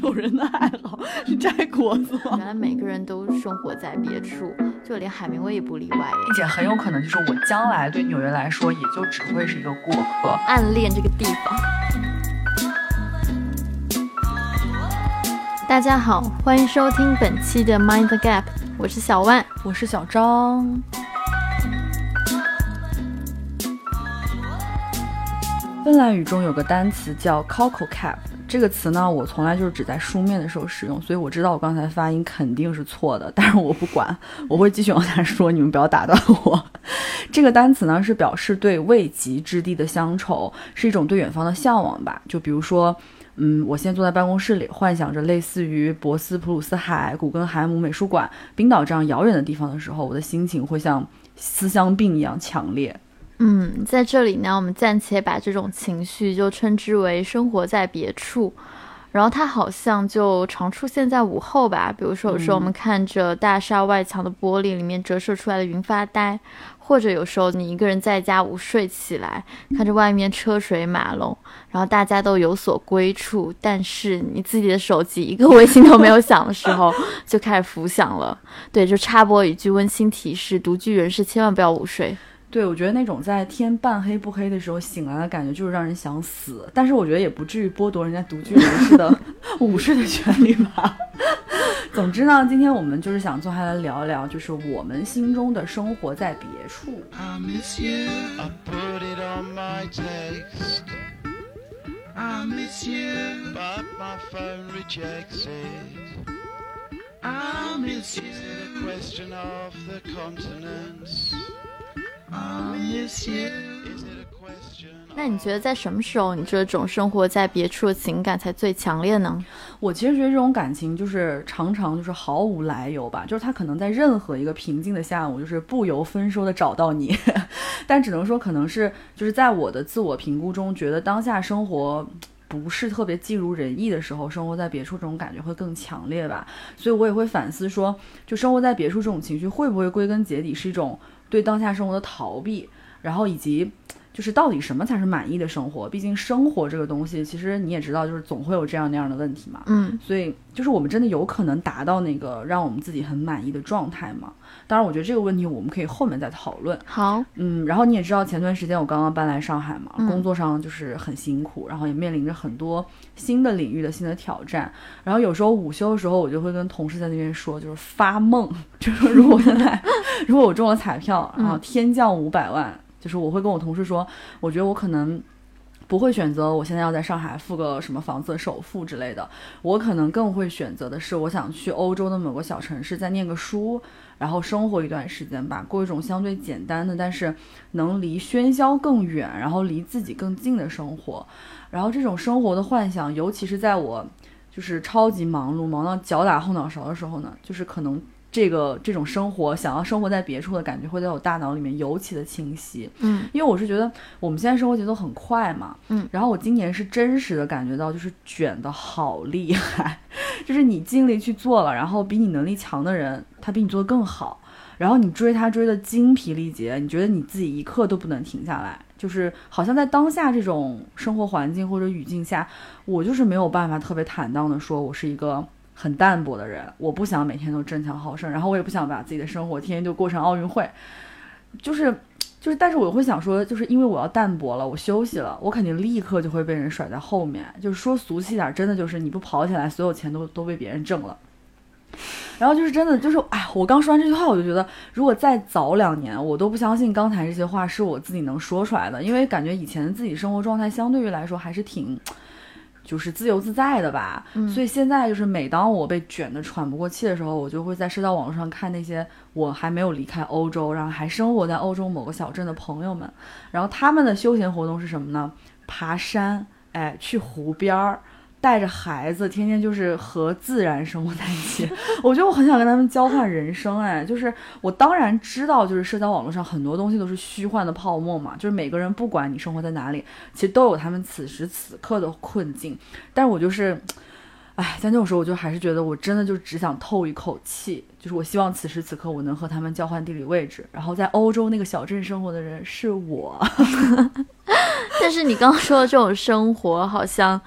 有人的爱好是摘果子吗？原来每个人都生活在别处，就连海明威也不例外。并且很有可能就是我将来对纽约来说，也就只会是一个过客。暗恋这个地方。大家好，欢迎收听本期的 Mind the Gap，我是小万，我是小张。芬兰语中有个单词叫 coco cap，这个词呢，我从来就是只在书面的时候使用，所以我知道我刚才发音肯定是错的，但是我不管，我会继续往下说，你们不要打断我。这个单词呢，是表示对未及之地的乡愁，是一种对远方的向往吧。就比如说，嗯，我现在坐在办公室里，幻想着类似于博斯普鲁斯海、古根海姆美术馆、冰岛这样遥远的地方的时候，我的心情会像思乡病一样强烈。嗯，在这里呢，我们暂且把这种情绪就称之为生活在别处，然后它好像就常出现在午后吧。比如说，有时候我们看着大厦外墙的玻璃里面折射出来的云发呆，或者有时候你一个人在家午睡起来，看着外面车水马龙，然后大家都有所归处，但是你自己的手机一个微信都没有响的时候，就开始浮想了。对，就插播一句温馨提示：独居人士千万不要午睡。对，我觉得那种在天半黑不黑的时候醒来的感觉，就是让人想死。但是我觉得也不至于剥夺人家独居人士的 午睡的权利吧。总之呢，今天我们就是想坐下来聊一聊，就是我们心中的生活在别处。那你觉得在什么时候，你这种生活在别处的情感才最强烈呢？我其实觉得这种感情就是常常就是毫无来由吧，就是他可能在任何一个平静的下午，就是不由分说的找到你，但只能说可能是就是在我的自我评估中，觉得当下生活不是特别尽如人意的时候，生活在别处这种感觉会更强烈吧。所以我也会反思说，就生活在别处这种情绪会不会归根结底是一种对当下生活的逃避。然后以及，就是到底什么才是满意的生活？毕竟生活这个东西，其实你也知道，就是总会有这样那样的问题嘛。嗯，所以就是我们真的有可能达到那个让我们自己很满意的状态吗？当然，我觉得这个问题我们可以后面再讨论。好，嗯，然后你也知道，前段时间我刚刚搬来上海嘛，工作上就是很辛苦，然后也面临着很多新的领域的新的挑战。然后有时候午休的时候，我就会跟同事在那边说，就是发梦，就是如果我现在 如果我中了彩票，然后天降五百万。就是我会跟我同事说，我觉得我可能不会选择我现在要在上海付个什么房子首付之类的，我可能更会选择的是，我想去欧洲的某个小城市再念个书，然后生活一段时间吧，过一种相对简单的，但是能离喧嚣更远，然后离自己更近的生活。然后这种生活的幻想，尤其是在我就是超级忙碌、忙到脚打后脑勺的时候呢，就是可能。这个这种生活，想要生活在别处的感觉，会在我大脑里面尤其的清晰。嗯，因为我是觉得我们现在生活节奏很快嘛。嗯，然后我今年是真实的感觉到，就是卷的好厉害，就是你尽力去做了，然后比你能力强的人，他比你做的更好，然后你追他追的精疲力竭，你觉得你自己一刻都不能停下来，就是好像在当下这种生活环境或者语境下，我就是没有办法特别坦荡的说，我是一个。很淡泊的人，我不想每天都争强好胜，然后我也不想把自己的生活天天就过成奥运会，就是，就是，但是我会想说，就是因为我要淡泊了，我休息了，我肯定立刻就会被人甩在后面。就是说俗气点，真的就是你不跑起来，所有钱都都被别人挣了。然后就是真的，就是哎，我刚说完这句话，我就觉得，如果再早两年，我都不相信刚才这些话是我自己能说出来的，因为感觉以前自己生活状态相对于来说还是挺。就是自由自在的吧，所以现在就是每当我被卷得喘不过气的时候，我就会在社交网络上看那些我还没有离开欧洲，然后还生活在欧洲某个小镇的朋友们，然后他们的休闲活动是什么呢？爬山，哎，去湖边儿。带着孩子，天天就是和自然生活在一起。我觉得我很想跟他们交换人生，哎，就是我当然知道，就是社交网络上很多东西都是虚幻的泡沫嘛。就是每个人不管你生活在哪里，其实都有他们此时此刻的困境。但是我就是，哎，在那种时候，我就还是觉得我真的就只想透一口气。就是我希望此时此刻我能和他们交换地理位置，然后在欧洲那个小镇生活的人是我。但是你刚刚说的这种生活，好像。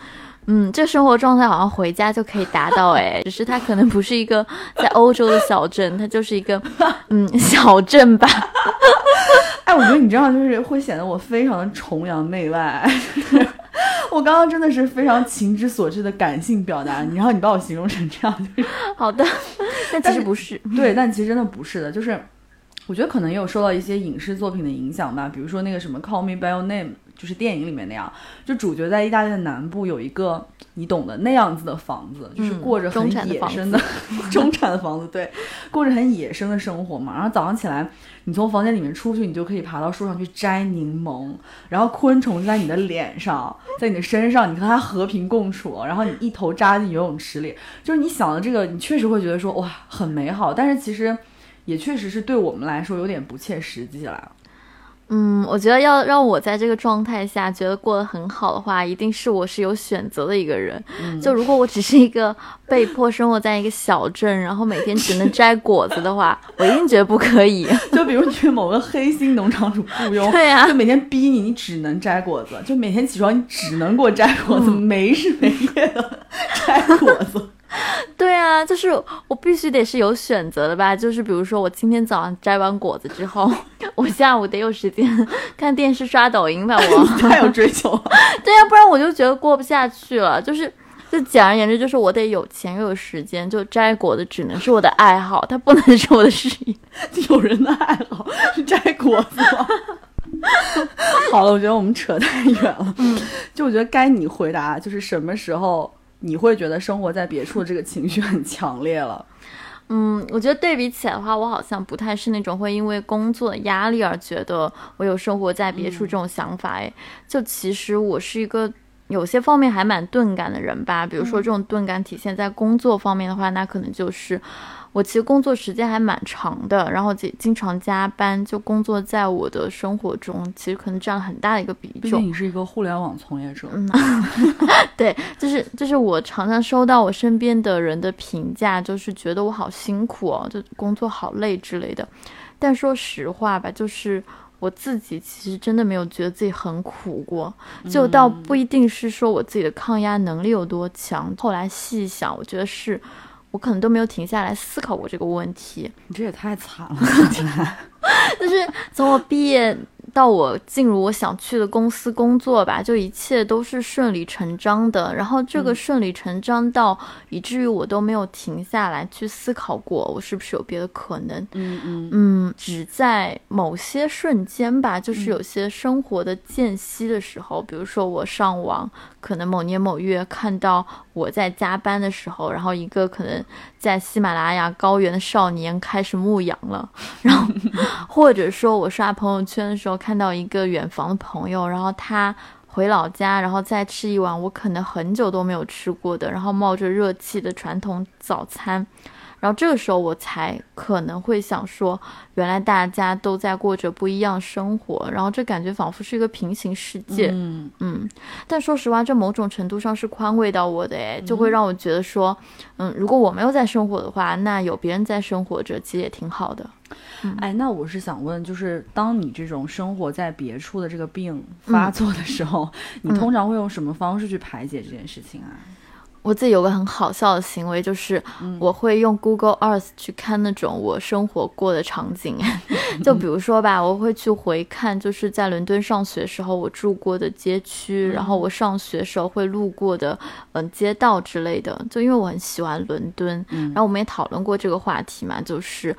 嗯，这生活状态好像回家就可以达到哎，只是它可能不是一个 在欧洲的小镇，它就是一个嗯小镇吧。哎，我觉得你这样就是会显得我非常的崇洋媚外。我刚刚真的是非常情之所至的感性表达，然后你把我形容成这样，就是好的。但其实不是，对，但其实真的不是的，就是我觉得可能也有受到一些影视作品的影响吧，比如说那个什么《Call Me by Your Name》。就是电影里面那样，就主角在意大利的南部有一个你懂的那样子的房子，就是过着很野生的 中产的房子，对，过着很野生的生活嘛。然后早上起来，你从房间里面出去，你就可以爬到树上去摘柠檬，然后昆虫在你的脸上，在你的身上，你和它和平共处。然后你一头扎进游泳池里，就是你想的这个，你确实会觉得说哇很美好，但是其实也确实是对我们来说有点不切实际了。嗯，我觉得要让我在这个状态下觉得过得很好的话，一定是我是有选择的一个人。就如果我只是一个 被迫生活在一个小镇，然后每天只能摘果子的话，我一定觉得不可以。就比如你去某个黑心农场主雇佣，对呀，就每天逼你，你只能摘果子，就每天起床你只能给我摘果子，没日没夜的 摘果子。对啊，就是我必须得是有选择的吧。就是比如说，我今天早上摘完果子之后，我下午得有时间看电视、刷抖音吧。我 太有追求了。对呀，不然我就觉得过不下去了。就是，就简而言之，就是我得有钱又有时间。就摘果子只能是我的爱好，它不能是我的事业。有人的爱好是摘果子吗？好了，我觉得我们扯太远了。嗯，就我觉得该你回答，就是什么时候。你会觉得生活在别处这个情绪很强烈了，嗯，我觉得对比起来的话，我好像不太是那种会因为工作压力而觉得我有生活在别处这种想法。哎，就其实我是一个有些方面还蛮钝感的人吧。比如说这种钝感体现在工作方面的话，那可能就是。我其实工作时间还蛮长的，然后经经常加班，就工作在我的生活中，其实可能占了很大的一个比重。毕竟你是一个互联网从业者。嗯，对，就是就是我常常收到我身边的人的评价，就是觉得我好辛苦哦，就工作好累之类的。但说实话吧，就是我自己其实真的没有觉得自己很苦过，就倒不一定是说我自己的抗压能力有多强。后来细想，我觉得是。我可能都没有停下来思考过这个问题。你这也太惨了 就是从我毕业。到我进入我想去的公司工作吧，就一切都是顺理成章的。然后这个顺理成章到以至于我都没有停下来去思考过，我是不是有别的可能？嗯嗯嗯，只在某些瞬间吧，就是有些生活的间隙的时候，比如说我上网，可能某年某月看到我在加班的时候，然后一个可能在喜马拉雅高原的少年开始牧羊了，然后或者说我刷朋友圈的时候。看到一个远房的朋友，然后他回老家，然后再吃一碗我可能很久都没有吃过的，然后冒着热气的传统早餐。然后这个时候我才可能会想说，原来大家都在过着不一样生活，然后这感觉仿佛是一个平行世界。嗯嗯。但说实话，这某种程度上是宽慰到我的，诶，就会让我觉得说，嗯，如果我没有在生活的话，那有别人在生活着，其实也挺好的。哎，那我是想问，就是当你这种生活在别处的这个病发作的时候，你通常会用什么方式去排解这件事情啊？我自己有个很好笑的行为，就是我会用 Google Earth 去看那种我生活过的场景，就比如说吧，我会去回看，就是在伦敦上学时候我住过的街区，然后我上学时候会路过的嗯街道之类的，就因为我很喜欢伦敦，然后我们也讨论过这个话题嘛，就是。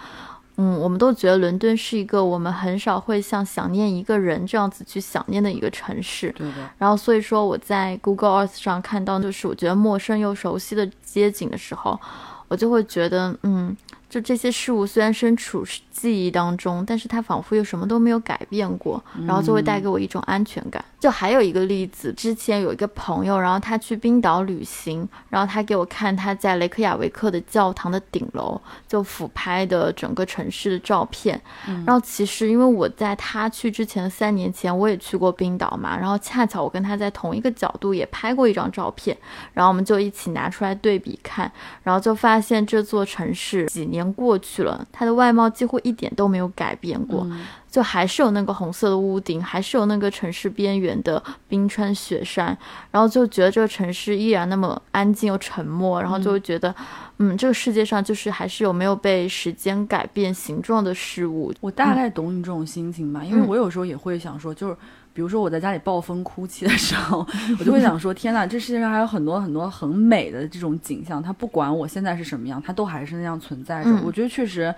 嗯，我们都觉得伦敦是一个我们很少会像想念一个人这样子去想念的一个城市。对的。然后，所以说我在 Google Earth 上看到就是我觉得陌生又熟悉的街景的时候，我就会觉得，嗯。就这些事物虽然身处记忆当中，但是它仿佛又什么都没有改变过，然后就会带给我一种安全感。就还有一个例子，之前有一个朋友，然后他去冰岛旅行，然后他给我看他在雷克雅维克的教堂的顶楼就俯拍的整个城市的照片。然后其实因为我在他去之前的三年前，我也去过冰岛嘛，然后恰巧我跟他在同一个角度也拍过一张照片，然后我们就一起拿出来对比看，然后就发现这座城市几年。过去了，它的外貌几乎一点都没有改变过。就还是有那个红色的屋顶，还是有那个城市边缘的冰川雪山，然后就觉得这个城市依然那么安静又沉默，然后就会觉得，嗯，这个世界上就是还是有没有被时间改变形状的事物。我大概懂你这种心情吧，因为我有时候也会想说，就是。比如说我在家里暴风哭泣的时候，我就会想说：天呐，这世界上还有很多很多很美的这种景象，它不管我现在是什么样，它都还是那样存在着。我觉得确实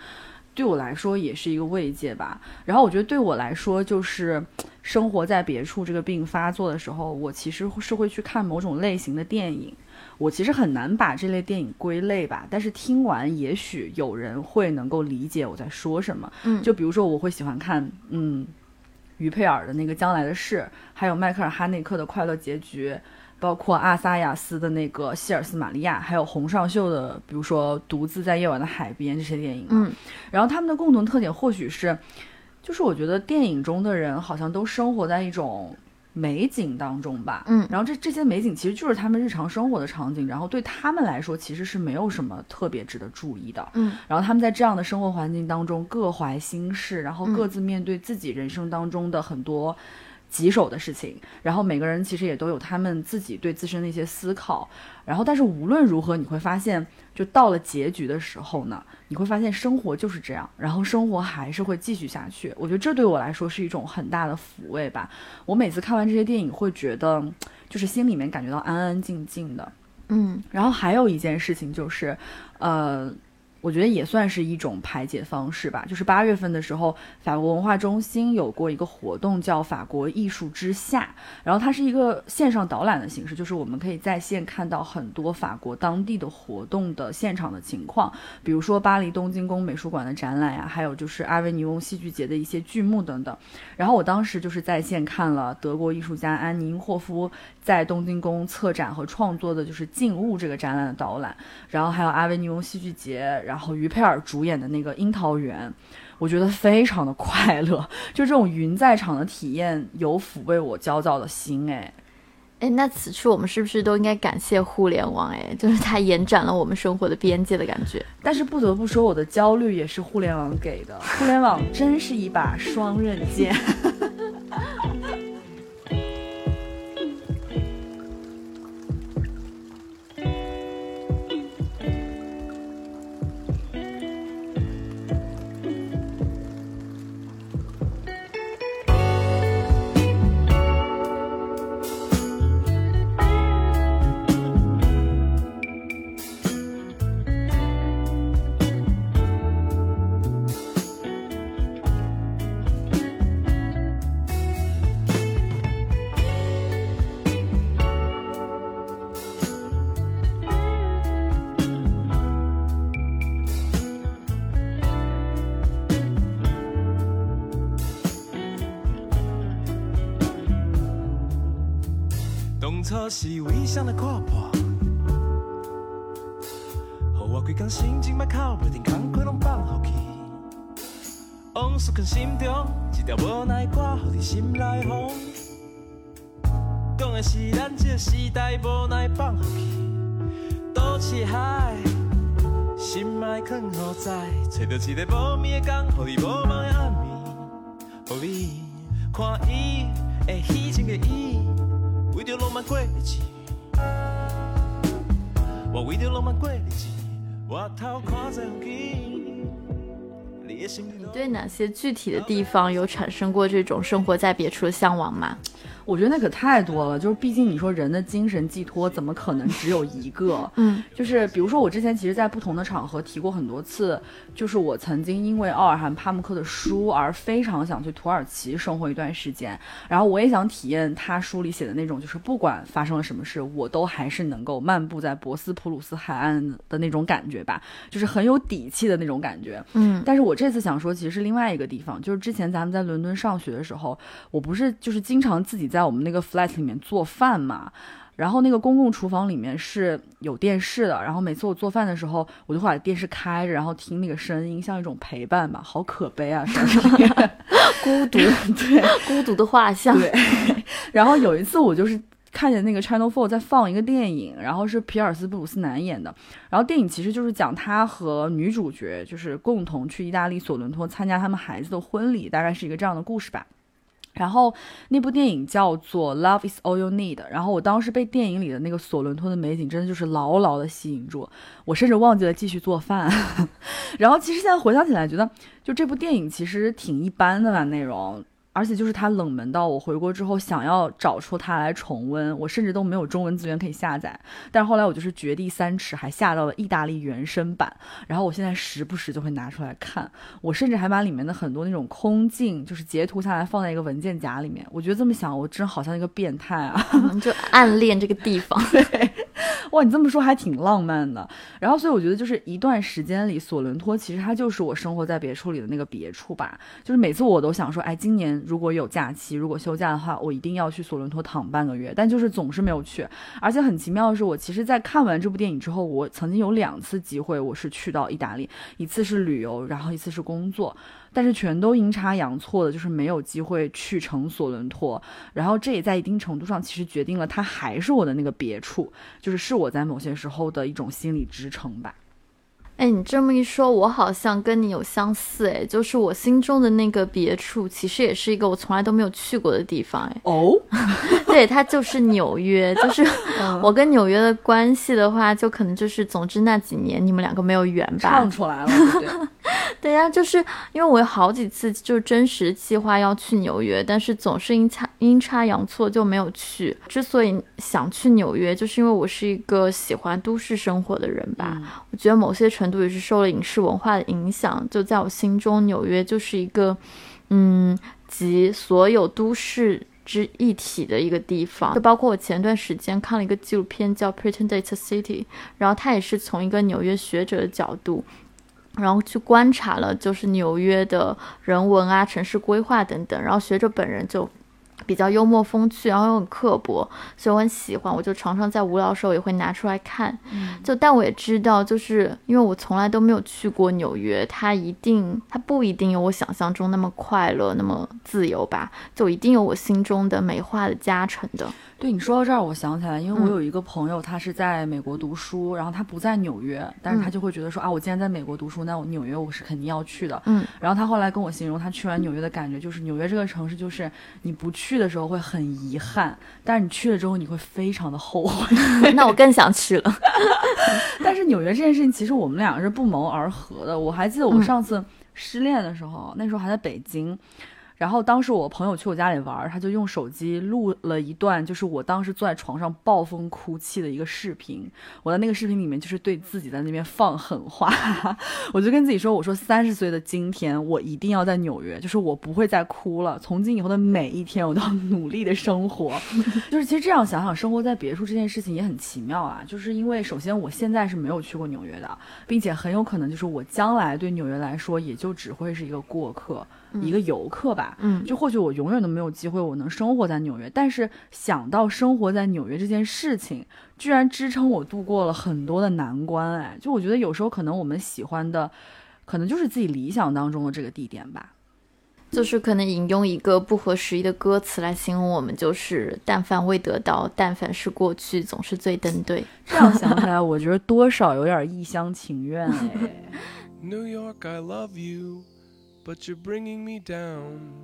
对我来说也是一个慰藉吧。然后我觉得对我来说，就是生活在别处这个病发作的时候，我其实是会去看某种类型的电影。我其实很难把这类电影归类吧，但是听完也许有人会能够理解我在说什么。嗯，就比如说我会喜欢看，嗯。于佩尔的那个《将来的事》，还有迈克尔·哈内克的《快乐结局》，包括阿萨亚斯的那个《希尔斯玛利亚》，还有洪尚秀的，比如说《独自在夜晚的海边》这些电影。嗯，然后他们的共同特点或许是，就是我觉得电影中的人好像都生活在一种。美景当中吧，嗯，然后这这些美景其实就是他们日常生活的场景，然后对他们来说其实是没有什么特别值得注意的，嗯，然后他们在这样的生活环境当中各怀心事，然后各自面对自己人生当中的很多。棘手的事情，然后每个人其实也都有他们自己对自身的一些思考，然后但是无论如何，你会发现，就到了结局的时候呢，你会发现生活就是这样，然后生活还是会继续下去。我觉得这对我来说是一种很大的抚慰吧。我每次看完这些电影，会觉得就是心里面感觉到安安静静的。嗯，然后还有一件事情就是，呃。我觉得也算是一种排解方式吧。就是八月份的时候，法国文化中心有过一个活动，叫“法国艺术之夏”。然后它是一个线上导览的形式，就是我们可以在线看到很多法国当地的活动的现场的情况，比如说巴黎东京宫美术馆的展览呀，还有就是阿维尼翁戏剧节的一些剧目等等。然后我当时就是在线看了德国艺术家安妮霍夫在东京宫策展和创作的就是《静物》这个展览的导览，然后还有阿维尼翁戏剧节，然后于佩尔主演的那个《樱桃园》，我觉得非常的快乐，就这种云在场的体验，有抚慰我焦躁的心。哎，哎，那此处我们是不是都应该感谢互联网？哎，就是它延展了我们生活的边界的感觉。但是不得不说，我的焦虑也是互联网给的。互联网真是一把双刃剑。是为谁来看破？予我规工心情歹哭，袂停工课拢放乎去。往事藏心中，一条无奈挂乎伫心内风。讲的是咱这个时代无奈放乎去。都市海，心爱藏何在？找到一个无眠的工，予你无梦的暗暝。予你看伊会虚情的伊。为着浪漫过日子，我为着浪漫过日子，我偷看在风景。你对哪些具体的地方有产生过这种生活在别处的向往吗？我觉得那可太多了，就是毕竟你说人的精神寄托怎么可能只有一个？嗯，就是比如说我之前其实，在不同的场合提过很多次，就是我曾经因为奥尔罕帕慕克的书而非常想去土耳其生活一段时间，然后我也想体验他书里写的那种，就是不管发生了什么事，我都还是能够漫步在博斯普鲁斯海岸的那种感觉吧，就是很有底气的那种感觉。嗯，但是我这次想说，其实是另外一个地方，就是之前咱们在伦敦上学的时候，我不是就是经常自己在。在我们那个 flat 里面做饭嘛，然后那个公共厨房里面是有电视的，然后每次我做饭的时候，我就会把电视开着，然后听那个声音，像一种陪伴吧，好可悲啊，孤独，对，孤独的画像。对，然后有一次我就是。看见那个 Channel Four 在放一个电影，然后是皮尔斯布鲁斯南演的，然后电影其实就是讲他和女主角就是共同去意大利索伦托参加他们孩子的婚礼，大概是一个这样的故事吧。然后那部电影叫做《Love Is All You Need》，然后我当时被电影里的那个索伦托的美景真的就是牢牢的吸引住，我甚至忘记了继续做饭。然后其实现在回想起来，觉得就这部电影其实挺一般的吧，内容。而且就是它冷门到我回国之后想要找出它来重温，我甚至都没有中文资源可以下载。但是后来我就是掘地三尺，还下到了意大利原声版。然后我现在时不时就会拿出来看，我甚至还把里面的很多那种空镜就是截图下来放在一个文件夹里面。我觉得这么想，我真好像一个变态啊！就暗恋这个地方。对，哇，你这么说还挺浪漫的。然后所以我觉得就是一段时间里，索伦托其实它就是我生活在别处里的那个别处吧。就是每次我都想说，哎，今年。如果有假期，如果休假的话，我一定要去索伦托躺半个月。但就是总是没有去，而且很奇妙的是，我其实，在看完这部电影之后，我曾经有两次机会，我是去到意大利，一次是旅游，然后一次是工作，但是全都阴差阳错的，就是没有机会去成索伦托。然后这也在一定程度上，其实决定了它还是我的那个别处，就是是我在某些时候的一种心理支撑吧。哎，你这么一说，我好像跟你有相似哎，就是我心中的那个别处，其实也是一个我从来都没有去过的地方哎。哦，对，它就是纽约，就是 我跟纽约的关系的话，就可能就是，总之那几年你们两个没有缘吧。唱出来了，对。对呀，就是因为我有好几次就真实计划要去纽约，但是总是阴差阴差阳错就没有去。之所以想去纽约，就是因为我是一个喜欢都市生活的人吧。我觉得某些程度也是受了影视文化的影响，就在我心中，纽约就是一个，嗯，集所有都市之一体的一个地方。就包括我前段时间看了一个纪录片叫《Pretend It's a City》，然后它也是从一个纽约学者的角度。然后去观察了，就是纽约的人文啊、城市规划等等。然后学者本人就比较幽默风趣，然后又很刻薄，所以我很喜欢。我就常常在无聊的时候也会拿出来看。就但我也知道，就是因为我从来都没有去过纽约，它一定它不一定有我想象中那么快乐、那么自由吧？就一定有我心中的美化的加成的。对你说到这儿，我想起来，因为我有一个朋友，他是在美国读书，然后他不在纽约，但是他就会觉得说啊，我既然在美国读书，那我纽约我是肯定要去的。嗯，然后他后来跟我形容他去完纽约的感觉，就是纽约这个城市，就是你不去的时候会很遗憾，但是你去了之后你会非常的后悔。那我更想去了。但是纽约这件事情，其实我们两个是不谋而合的。我还记得我上次失恋的时候，那时候还在北京。然后当时我朋友去我家里玩，他就用手机录了一段，就是我当时坐在床上暴风哭泣的一个视频。我在那个视频里面就是对自己在那边放狠话，我就跟自己说：“我说三十岁的今天，我一定要在纽约，就是我不会再哭了。从今以后的每一天，我都要努力的生活。就是其实这样想想，生活在别处这件事情也很奇妙啊。就是因为首先我现在是没有去过纽约的，并且很有可能就是我将来对纽约来说，也就只会是一个过客。”一个游客吧，嗯，就或许我永远都没有机会，我能生活在纽约。但是想到生活在纽约这件事情，居然支撑我度过了很多的难关。哎，就我觉得有时候可能我们喜欢的，可能就是自己理想当中的这个地点吧。就是可能引用一个不合时宜的歌词来形容我们，就是但凡未得到，但凡是过去，总是最登对。这样想起来，我觉得多少有点一厢情愿哎。New York, I love you. But you're bringing me down.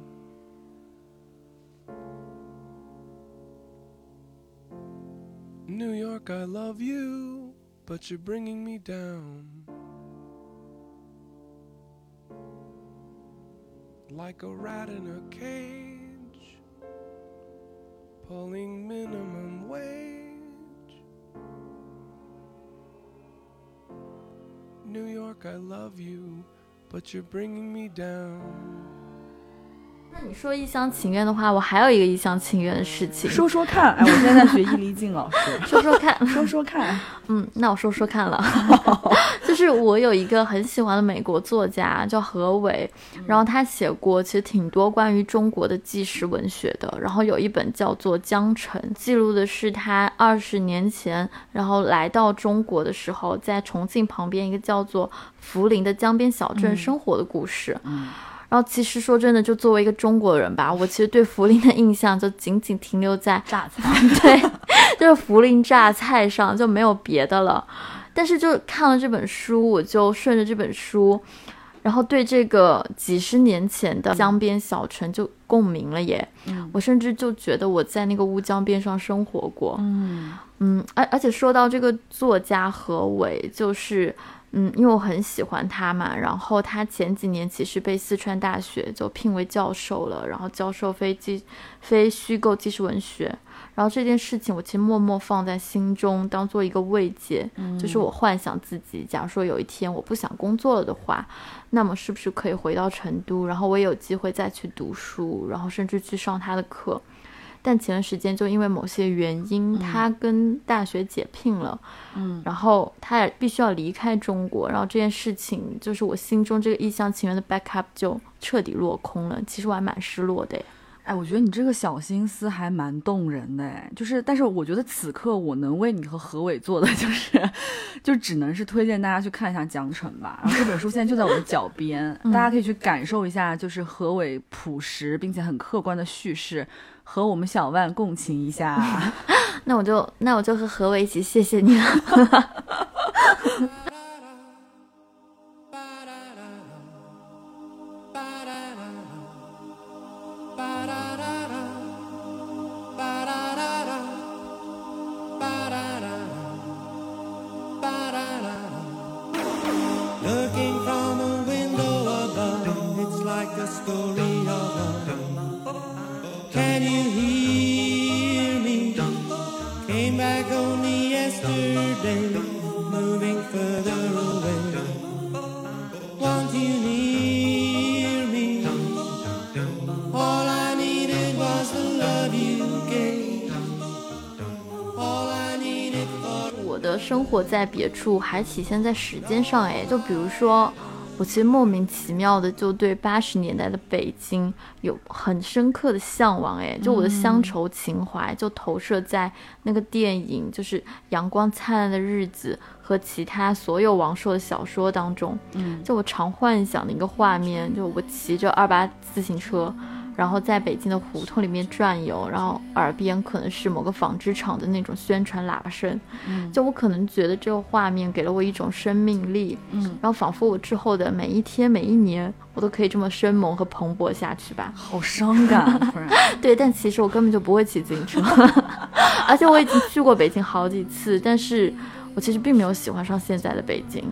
New York, I love you, but you're bringing me down. Like a rat in a cage, pulling minimum wage. New York, I love you but you're bringing me down. 那你说一厢情愿的话，我还有一个一厢情愿的事情，说说看。哎，我现在在学易立竞老师，说说看，说说看。嗯，那我说说看了，就是我有一个很喜欢的美国作家叫何伟，然后他写过其实挺多关于中国的纪实文学的，然后有一本叫做《江城》，记录的是他二十年前，然后来到中国的时候，在重庆旁边一个叫做涪陵的江边小镇生活的故事。嗯。然后其实说真的，就作为一个中国人吧，我其实对涪陵的印象就仅仅停留在榨菜。对，就是涪陵榨菜上就没有别的了。但是就看了这本书，我就顺着这本书，然后对这个几十年前的江边小城就共鸣了耶。嗯我甚至就觉得我在那个乌江边上生活过。嗯嗯，而而且说到这个作家何伟，就是嗯，因为我很喜欢他嘛，然后他前几年其实被四川大学就聘为教授了，然后教授非记非虚构纪实文学，然后这件事情我其实默默放在心中，当做一个慰藉，就是我幻想自己，假如说有一天我不想工作了的话，那么是不是可以回到成都，然后我也有机会再去读书，然后甚至去上他的课。但前段时间就因为某些原因，他跟大学解聘了，嗯然后他也必须要离开中国，然后这件事情就是我心中这个一厢情愿的 backup 就彻底落空了。其实我还蛮失落的耶。哎，我觉得你这个小心思还蛮动人的哎，就是，但是我觉得此刻我能为你和何伟做的就是，就只能是推荐大家去看一下《江城》吧。然后这本书现在就在我的脚边，大家可以去感受一下，就是何伟朴实并且很客观的叙事，和我们小万共情一下。那我就那我就和何伟一起谢谢你了。活在别处，还体现在时间上哎，就比如说。我其实莫名其妙的就对八十年代的北京有很深刻的向往，哎，就我的乡愁情怀就投射在那个电影，就是《阳光灿烂的日子》和其他所有王朔的小说当中。嗯，就我常幻想的一个画面，就我骑着二八自行车，然后在北京的胡同里面转悠，然后耳边可能是某个纺织厂的那种宣传喇叭声，嗯就我可能觉得这个画面给了我一种生命力，嗯，然后仿佛我之后的每一天每一年，我都可以这么生猛和蓬勃下去吧。好伤感啊，对，但其实我根本就不会骑自行车，而且我已经去过北京好几次，但是我其实并没有喜欢上现在的北京。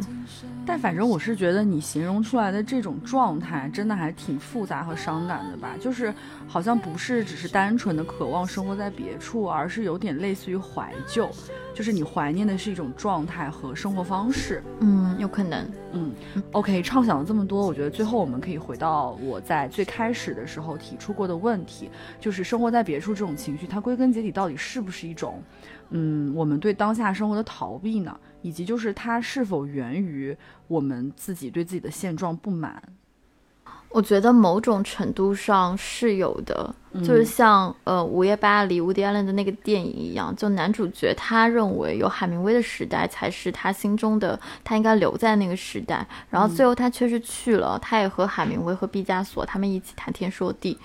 但反正我是觉得你形容出来的这种状态，真的还挺复杂和伤感的吧？就是好像不是只是单纯的渴望生活在别处，而是有点类似于怀旧，就是你怀念的是一种状态和生活方式。嗯，有可能。嗯，OK，畅想了这么多，我觉得最后我们可以回到我在最开始的时候提出过的问题，就是生活在别处这种情绪，它归根结底到底是不是一种，嗯，我们对当下生活的逃避呢？以及就是它是否源于我们自己对自己的现状不满？我觉得某种程度上是有的，嗯就是像呃《午夜巴黎》伍迪·艾伦的那个电影一样，就男主角他认为有海明威的时代才是他心中的，他应该留在那个时代，然后最后他确实去了，他也和海明威和毕加索他们一起谈天说地。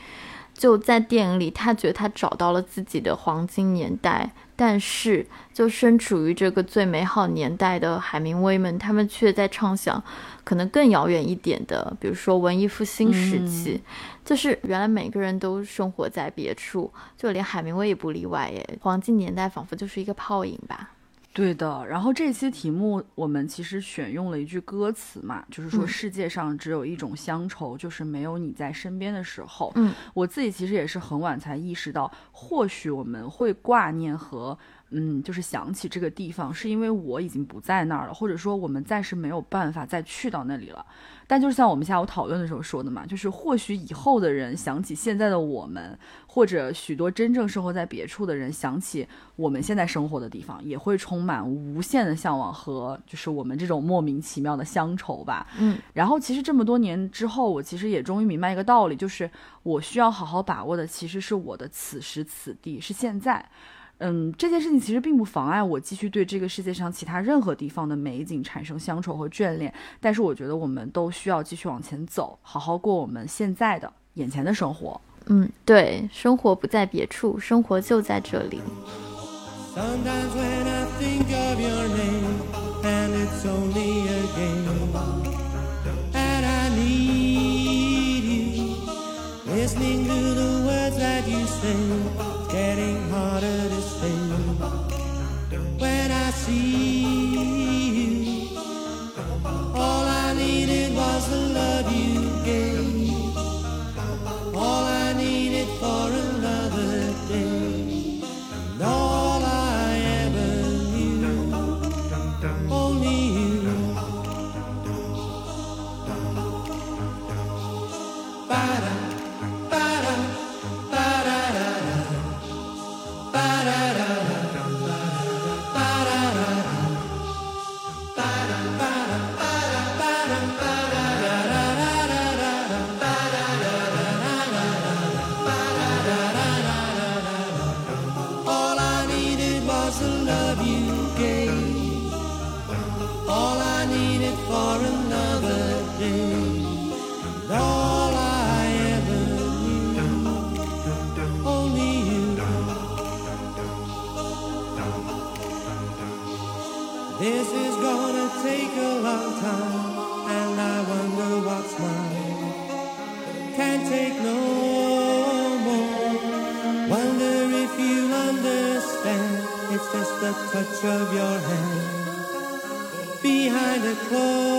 就在电影里，他觉得他找到了自己的黄金年代，但是就身处于这个最美好年代的海明威们，他们却在畅想可能更遥远一点的，比如说文艺复兴时期，就是原来每个人都生活在别处，就连海明威也不例外耶。黄金年代仿佛就是一个泡影吧。对的，然后这些题目我们其实选用了一句歌词嘛，就是说嗯世界上只有一种乡愁，就是没有你在身边的时候。嗯，我自己其实也是很晚才意识到，或许我们会挂念和嗯，就是想起这个地方，是因为我已经不在那儿了，或者说我们暂时没有办法再去到那里了。但就是像我们下午讨论的时候说的嘛，就是或许以后的人想起现在的我们，或者许多真正生活在别处的人想起我们现在生活的地方，也会充满无限的向往和就是我们这种莫名其妙的乡愁吧。嗯，然后其实这么多年之后，我其实也终于明白一个道理，就是我需要好好把握的其实是我的此时此地，是现在。嗯，这件事情其实并不妨碍我继续对这个世界上其他任何地方的美景产生乡愁和眷恋，但是我觉得我们都需要继续往前走，好好过我们现在的眼前的生活。嗯，对，生活不在别处，生活就在这里。da, da. Oh.